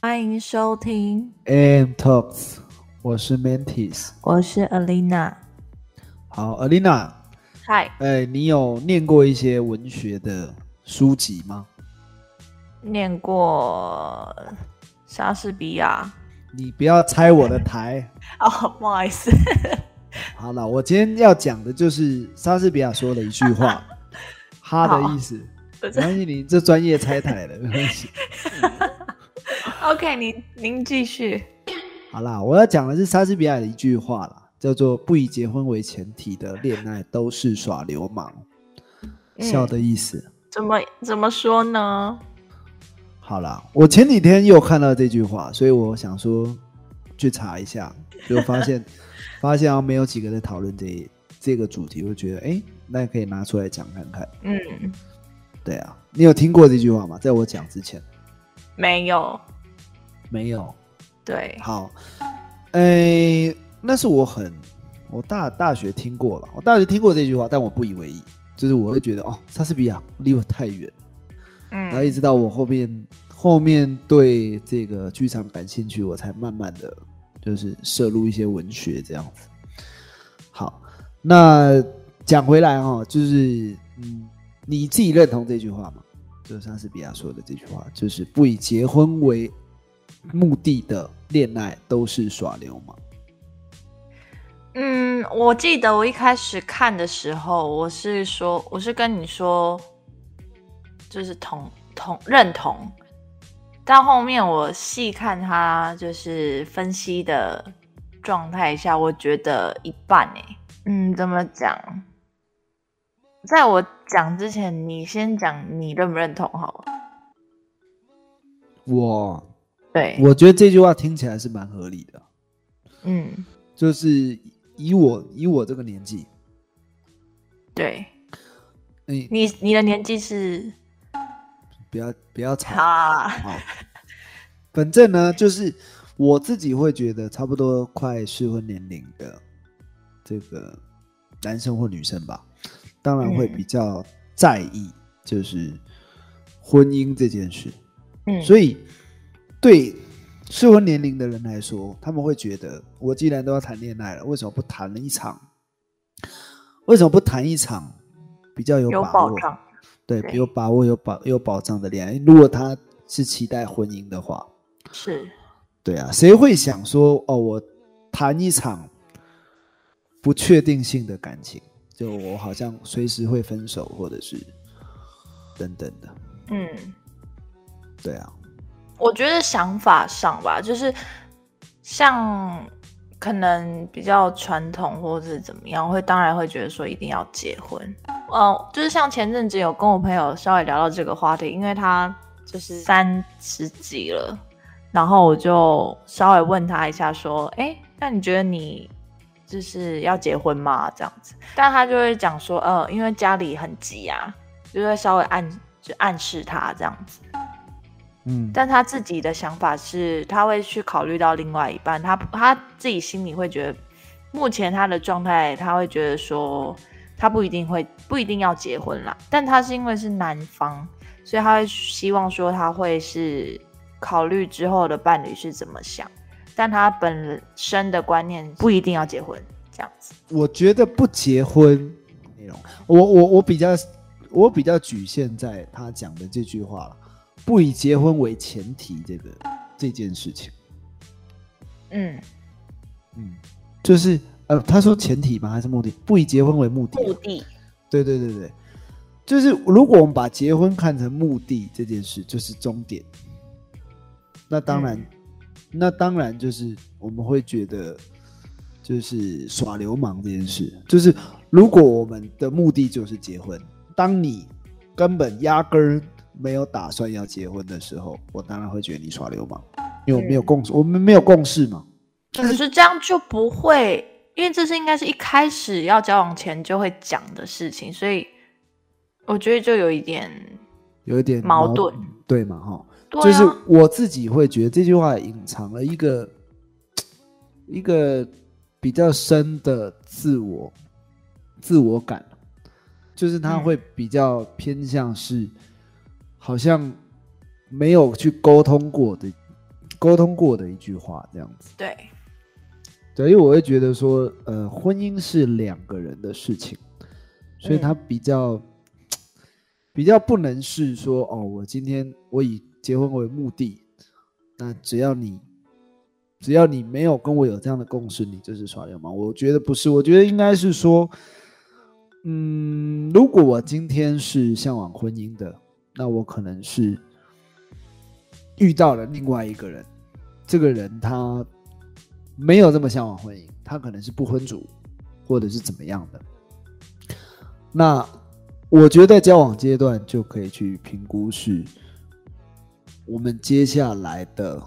欢迎收听，AM Talks，我是 Mantis。我是 Alina。好，Alina，嗨，哎，你有念过一些文学的书籍吗？念过莎士比亚。你不要拆我的台。哦，不好意思。好了，我今天要讲的就是莎士比亚说的一句话，他的意思。没关系，你这专业拆台了，没关系。OK，您您继续。好啦，我要讲的是莎士比亚的一句话啦，叫做“不以结婚为前提的恋爱都是耍流氓”，笑的意思。怎么怎么说呢？好啦，我前几天又看到这句话，所以我想说去查一下，就发现 发现啊没有几个在讨论这这个主题，我就觉得哎、诶那可以拿出来讲看看。嗯，对啊，你有听过这句话吗？在我讲之前没有。没有。对，好，哎、那是我很我大大学听过了，我大学听过这句话，但我不以为意，就是我会觉得哦，莎士比亚离我太远。嗯然后一嗯直到我后面后面对这个剧场感兴趣，我才慢慢的就是摄入一些文学这样子。好，那讲回来哈、就是嗯，你自己认同这句话吗？就是莎士比亚说的这句话，就是不以结婚为目的的恋爱都是耍流氓。嗯，我记得我一开始看的时候，我是说，我是跟你说，就是同同认同，到后面我细看他就是分析的状态下，我觉得一半哎、嗯，怎么讲？在我讲之前，你先讲你认不认同好了。我对，我觉得这句话听起来是蛮合理的，嗯，就是以我以我这个年纪，对。你，你你的年纪是？不要不要吵。啊，好，反正呢，就是我自己会觉得差不多快适婚年龄的这个男生或女生吧，当然会嗯。比较在意就是婚姻这件事，嗯，所以对适婚年龄的人来说，他们会觉得我既然都要谈恋爱了，为什么不谈了一场？为什么不谈一场比较有有把握？保障，对，对有把握、有保、有保障的恋爱。如果他是期待婚姻的话，是。对啊，谁会想说哦，我谈一场不确定性的感情，就我好像随时会分手，或者是等等的。嗯，对啊，我觉得想法上吧，就是像可能比较传统或者是怎么样，会当然会觉得说一定要结婚。嗯，就是像前阵子有跟我朋友稍微聊到这个话题，因为他就是三十几了，然后我就稍微问他一下说，哎，那你觉得你就是要结婚吗？这样子，但他就会讲说，呃，因为家里很急啊，就会稍微暗就暗示他这样子。嗯，但他自己的想法是，他会去考虑到另外一半，他他自己心里会觉得，目前他的状态，他会觉得说，他不一定会不一定要结婚啦，但他是因为是男方，所以他会希望说他会是考虑之后的伴侣是怎么想，但他本身的观念不一定要结婚这样子。我觉得不结婚内容，我我我比较我比较局限在他讲的这句话了，不以结婚为前提这个这件事情。嗯，嗯，就是呃，他说前提吗？还是目的？不以结婚为目的啊、目的，对对对对，就是如果我们把结婚看成目的这件事，就是终点。那当然，嗯那当然就是我们会觉得，就是耍流氓这件事，就是如果我们的目的就是结婚，当你根本压根儿没有打算要结婚的时候，我当然会觉得你耍流氓，因为我没有共识，我们没有共识嘛。可是这样就不会，因为这是应该是一开始要交往前就会讲的事情，所以我觉得就有一点有一点矛盾，对嘛？哈，啊，就是我自己会觉得这句话隐藏了一个一个比较深的自我自我感，就是他嗯。会比较偏向是好像没有去沟通过的沟通过的一句话，这样子。对，对，因为我会觉得说，呃，婚姻是两个人的事情，所以他比较比较不能是说，哦，我今天我以结婚为目的，那只要你只要你没有跟我有这样的共识，你就是耍流氓。我觉得不是，我觉得应该是说，嗯，如果我今天是向往婚姻的，那我可能是遇到了另外一个人，这个人他没有这么向往婚姻，他可能是不婚族，或者是怎么样的。那我觉得交往阶段就可以去评估是我们接下来的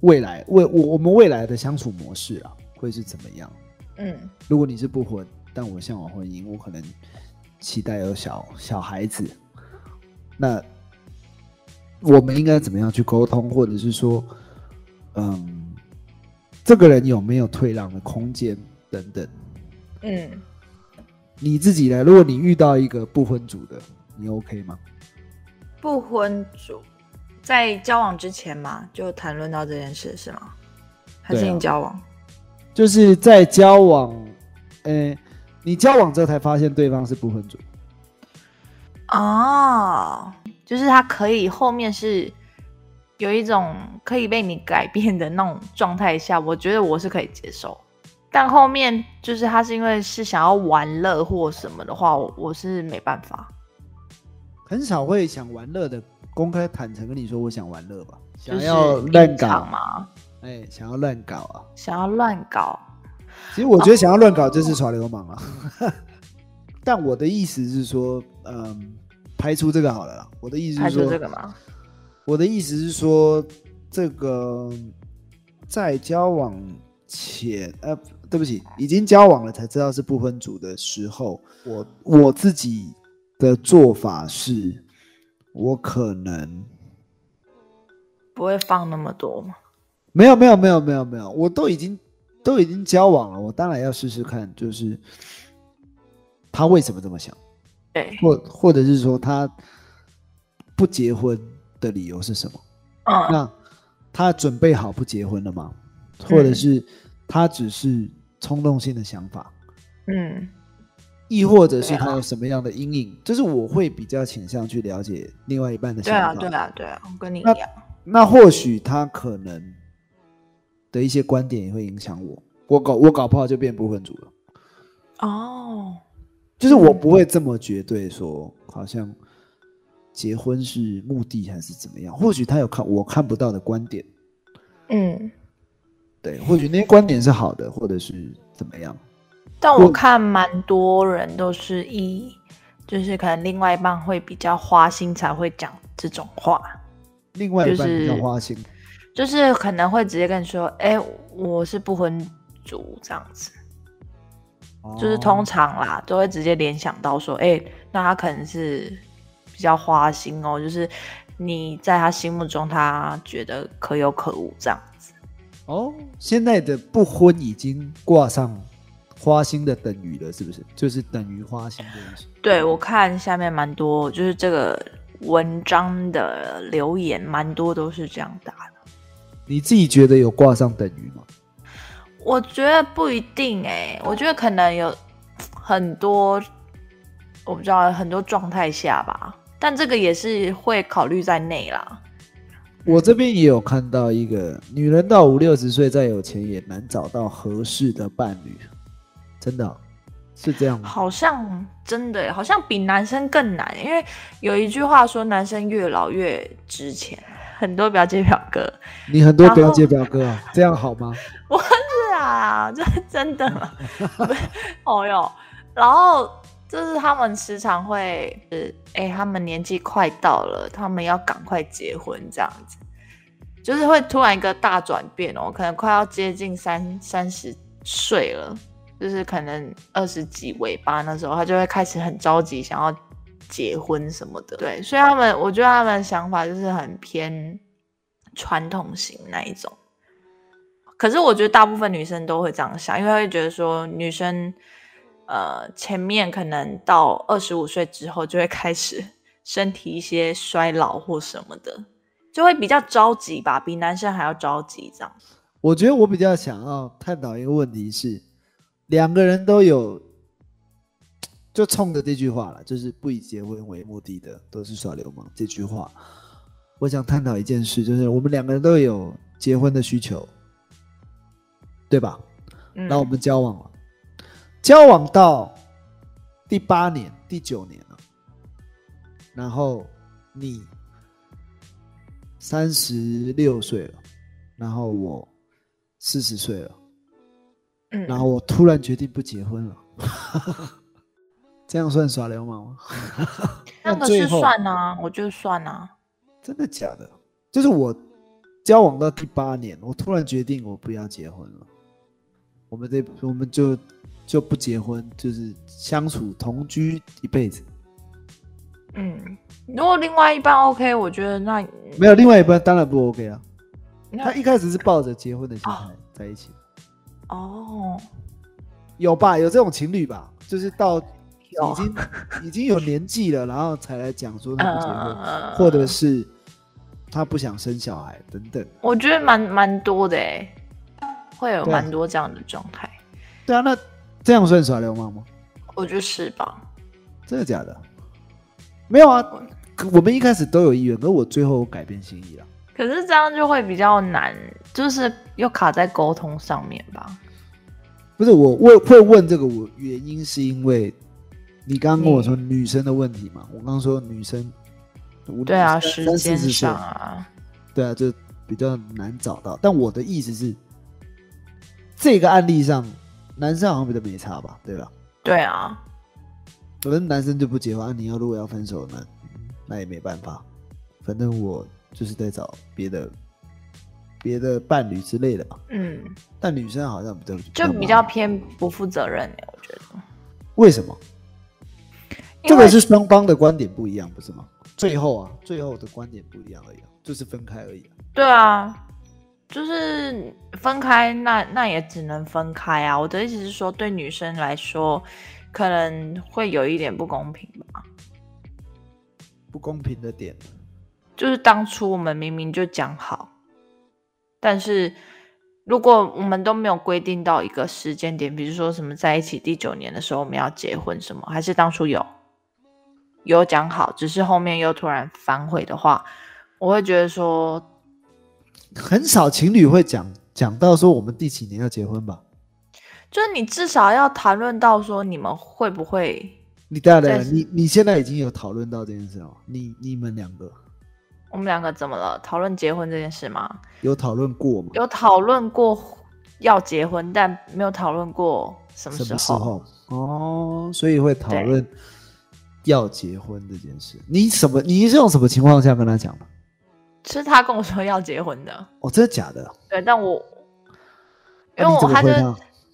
未来未我我们未来的相处模式啊，会是怎么样？嗯如果你是不婚，但我向往婚姻，我可能期待有小小孩子，那我们应该怎么样去沟通，或者是说，嗯，这个人有没有退让的空间等等？嗯，你自己呢？如果你遇到一个不婚主的，你 OK 吗？不婚主在交往之前嘛，就谈论到这件事是吗？还是你交往？就是在交往，呃，你交往之后才发现对方是不婚主，哦，就是他可以后面是有一种可以被你改变的那种状态下，我觉得我是可以接受。但后面就是他是因为是想要玩乐或什么的话，我我是没办法。很少会想玩乐的公开坦诚跟你说我想玩乐吧，想要乱搞藏嘛，哎，想要乱搞啊。想要乱搞。其实我觉得想要乱搞就是耍流氓啊。但我的意思是说，嗯，排除这个好了啦。我的意思排除是说，这个吗？我的意思是说，这个在交往前，呃，对不起，已经交往了才知道是不分组的时候，我我自己的做法是，我可能不会放那么多吗？没有没有没有没有没有，我都已经都已经交往了，我当然要试试看，就是他为什么这么想，对，或或者是说他不结婚的理由是什么？嗯，那他准备好不结婚了吗？或者嗯是他只是冲动性的想法，嗯，亦或者是对啊他有什么样的阴影？就是我会比较倾向去了解另外一半的对啊，想法。对啊，对啊，我跟你一那样。那或许他可能的一些观点也会影响我，我搞我搞不好就变不婚主了。哦，就是我不会这么绝对说，好像结婚是目的还是怎么样？或许他有看我看不到的观点，嗯，对，或许那些观点是好的，或者是怎么样。但我我看蛮多人都是一，就是可能另外一半会比较花心才会讲这种话，另外一半比较花心，就是可能会直接跟你说，哎、我是不婚族这样子，就是通哦常啦都会直接联想到说，哎、那他可能是比较花心哦，就是你在他心目中他觉得可有可无这样子。哦，现在的不婚已经挂上花心的等于了，是不是？就是等于花心的意思。对我看下面蛮多，就是这个文章的留言蛮多都是这样打的。你自己觉得有挂上等于吗？我觉得不一定哎、我觉得可能有很多，我不知道很多状态下吧，但这个也是会考虑在内啦。我这边也有看到一个女人到五六十岁再有钱也难找到合适的伴侣，真的哦、是这样吗？好像真的，好像比男生更难，因为有一句话说男生越老越值钱，很多表姐表哥你很多表姐表哥啊，这样好吗？是啊，这真的吗？不是哦哟，然后就是他们时常会，呃，哎、他们年纪快到了，他们要赶快结婚，这样子，就是会突然一个大转变哦，可能快要接近三三十岁了，就是可能二十几尾巴那时候，他就会开始很着急，想要结婚什么的。对，所以他们，我觉得他们想法就是很偏传统型那一种。可是我觉得大部分女生都会这样想，因为会觉得说女生，呃，前面可能到二十五岁之后就会开始身体一些衰老或什么的，就会比较着急吧，比男生还要着急这样。我觉得我比较想要探讨一个问题是，两个人都有，就冲着这句话了，就是不以结婚为目的的都是耍流氓这句话。我想探讨一件事，就是我们两个人都有结婚的需求，对吧？嗯那我们交往了，交往到第八年、第九年了，然后你三十六岁了，然后我四十岁了，嗯，然后我突然决定不结婚了，这样算耍流氓吗？那个是算啊，我就算啊。真的假的？就是我交往到第八年，我突然决定我不要结婚了，我们这我们就就不结婚，就是相处同居一辈子。嗯，如果另外一半 OK，我觉得那没有另外一半当然不 OK 啊。他一开始是抱着结婚的心态在一起，哦，有吧？有这种情侣吧？就是到已经 已经有年纪了，然后才来讲说他不结婚，呃，或者是他不想生小孩等等。我觉得蛮蛮多的哎，会有蛮多这样的状态，对啊，那这样算耍流氓吗？我觉得是吧？真的假的？没有啊，可我们一开始都有意愿，可是我最后改变心意了。可是这样就会比较难，就是又卡在沟通上面吧。不是我问会问这个，我原因是因为你刚刚跟我说女生的问题嘛，我刚刚说女生，我对啊，三时间上啊，对啊，就比较难找到。但我的意思是，这个案例上，男生好像比较没差吧，对吧？对啊，反正男生就不结婚，啊你要如果要分手，呢那也没办法。反正我就是在找别的别的伴侣之类的嘛。嗯，但女生好像比较就比较偏不负责任哎，我觉得。为什么？因为这个是双方的观点不一样，不是吗？最后啊，最后的观点不一样而已啊，就是分开而已啊、对啊，就是分开，那那也只能分开啊。我的意思是说，对女生来说，可能会有一点不公平吧。不公平的点。就是当初我们明明就讲好，但是如果我们都没有规定到一个时间点，比如说什么在一起第九年的时候我们要结婚什么，还是当初有有讲好，只是后面又突然反悔的话，我会觉得说，很少情侣会讲讲到说我们第几年要结婚吧？就是你至少要谈论到说你们会不会你当然，你你现在已经有讨论到这件事了，你你们两个我们两个怎么了？讨论结婚这件事吗？有讨论过吗？有讨论过要结婚，但没有讨论过什么时候。么时候？哦，所以会讨论要结婚这件事。你什么？你是用什么情况下跟他讲的？是他跟我说要结婚的，哦，真的假的？对，但我因为我他就？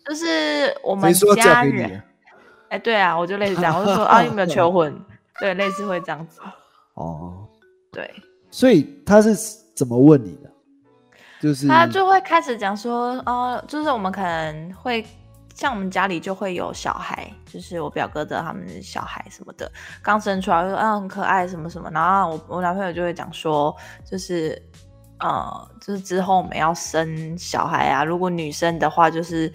就是我们家人，？哎，对啊，我就类似这样，我就说啊，有没有求婚？对，类似会这样子，哦，对，所以他是怎么问你的？就是他就会开始讲说，哦，就是我们可能会像我们家里就会有小孩，就是我表哥的他们的小孩什么的，刚生出来，就说啊很可爱什么什么，然后我我男朋友就会讲说，就是呃，就是之后我们要生小孩啊，如果女生的话，就是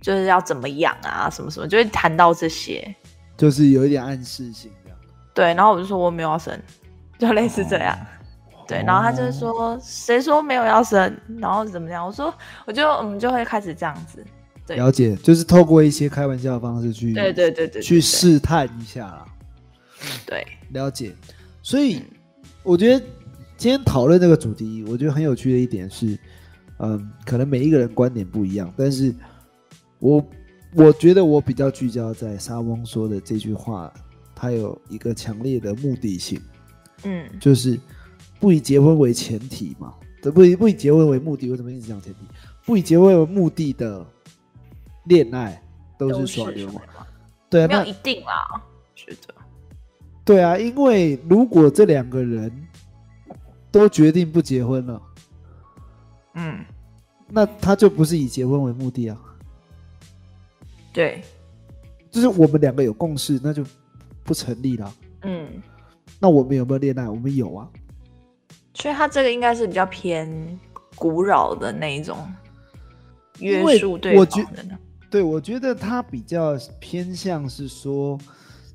就是要怎么养啊，什么什么，就会谈到这些，就是有一点暗示性这样。对，然后我就说我没有要生，就类似这样。对，然后他就是说，谁说没有要生，然后怎么样？我说，我就我们就会开始这样子，对。了解，就是透过一些开玩笑的方式去对对对对，去试探一下啦。对，了解，所以我觉得今天讨论这个主题，我觉得很有趣的一点是，嗯，可能每一个人观点不一样，但是我我觉得我比较聚焦在沙翁说的这句话，它有一个强烈的目的性，嗯。就是不以结婚为前提嘛，不以不以结婚为目的，为什么一直讲前提？不以结婚为目的的恋爱都是耍流氓，对啊，那没有一定啦，觉得。对啊，因为如果这两个人都决定不结婚了，嗯，那他就不是以结婚为目的啊，对，就是我们两个有共识，那就不成立了。嗯。那我们有没有恋爱？我们有啊，所以他这个应该是比较偏古老的那一种约束对方。对，我觉得他比较偏向是说，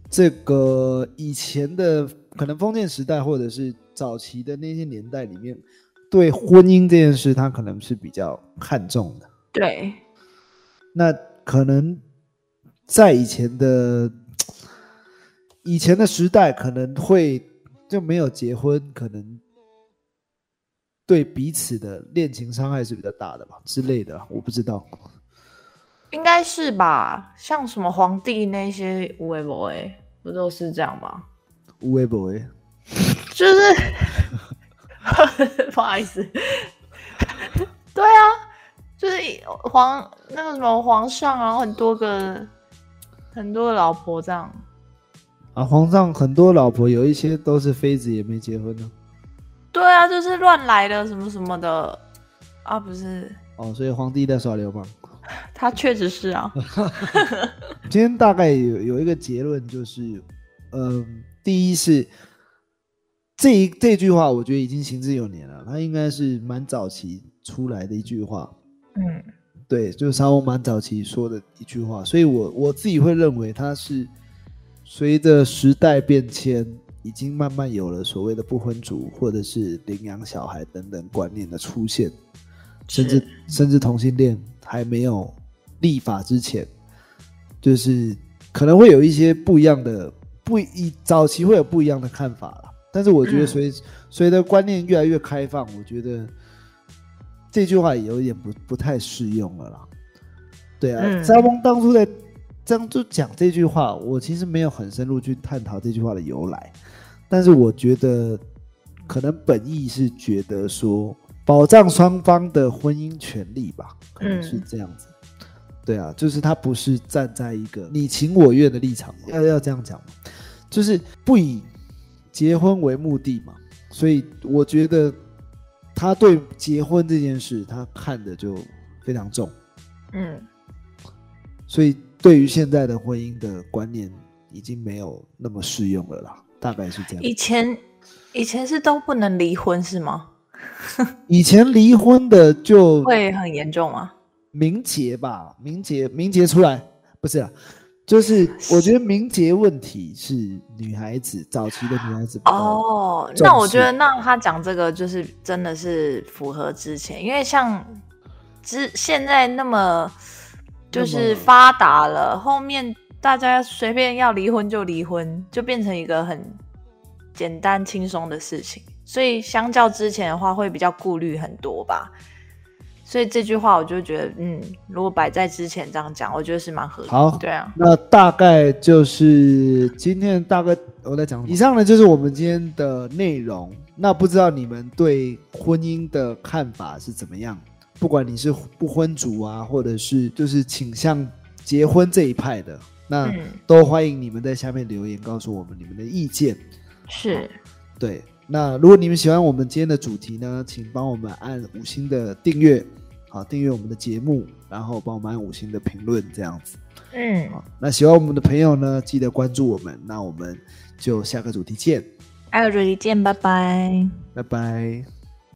这个以前的可能封建时代或者是早期的那些年代里面，对婚姻这件事，他可能是比较看重的。对，那可能在以前的以前的时代，可能会就没有结婚，可能对彼此的恋情伤害是比较大的吧之类的，我不知道。应该是吧？像什么皇帝那些无为不为，不都是这样吗？无微不微，就是 不好意思，对啊，就是皇那个什么皇上啊，很多个很多个老婆这样。啊，皇上很多老婆，有一些都是妃子，也没结婚呢。对啊，就是乱来的什么什么的啊，不是，哦，所以皇帝在耍流氓。他确实是啊。今天大概有有一个结论，就是，嗯、第一是这一这句话，我觉得已经行之有年了，他应该是蛮早期出来的一句话。嗯对，就是沙翁蛮早期说的一句话，所以我我自己会认为他是随着时代变迁，已经慢慢有了所谓的不婚族或者是领养小孩等等观念的出现，甚至甚至同性恋还没有立法之前，就是可能会有一些不一样的不一早期会有不一样的看法啦。但是我觉得嗯随、随着观念越来越开放，我觉得这句话也有点不不太适用了啦。对啊，嗯沙翁当初在这样就讲这句话，我其实没有很深入去探讨这句话的由来，但是我觉得可能本意是觉得说保障双方的婚姻权利吧，可能是嗯这样子。对啊，就是他不是站在一个你情我愿的立场，要要这样讲嘛，就是不以结婚为目的嘛，所以我觉得他对结婚这件事他看的就非常重，嗯，所以对于现在的婚姻的观念已经没有那么适用了啦，大概是这样。以前以前是都不能离婚是吗？以前离婚的就会很严重吗？明节吧，明节明节出来不是啊，就是我觉得明节问题是女孩子早期的女孩子哦，那我觉得那他讲这个就是真的是符合之前，因为像之现在那么就是发达了，后面大家随便要离婚就离婚，就变成一个很简单轻松的事情，所以相较之前的话会比较顾虑很多吧。所以这句话我就觉得，嗯，如果摆在之前这样讲，我觉得是蛮合理的。好对啊，那大概就是今天大概我在讲，以上呢就是我们今天的内容。那不知道你们对婚姻的看法是怎么样？不管你是不婚族啊，或者是就是倾向结婚这一派的，那嗯，都欢迎你们在下面留言告诉我们你们的意见。是，对，那如果你们喜欢我们今天的主题呢，请帮我们按五星的订阅，好，订阅我们的节目，然后帮我们按五星的评论，这样子。嗯，好，那喜欢我们的朋友呢，记得关注我们。那我们就下个主题见，下个主题见，拜拜。拜拜。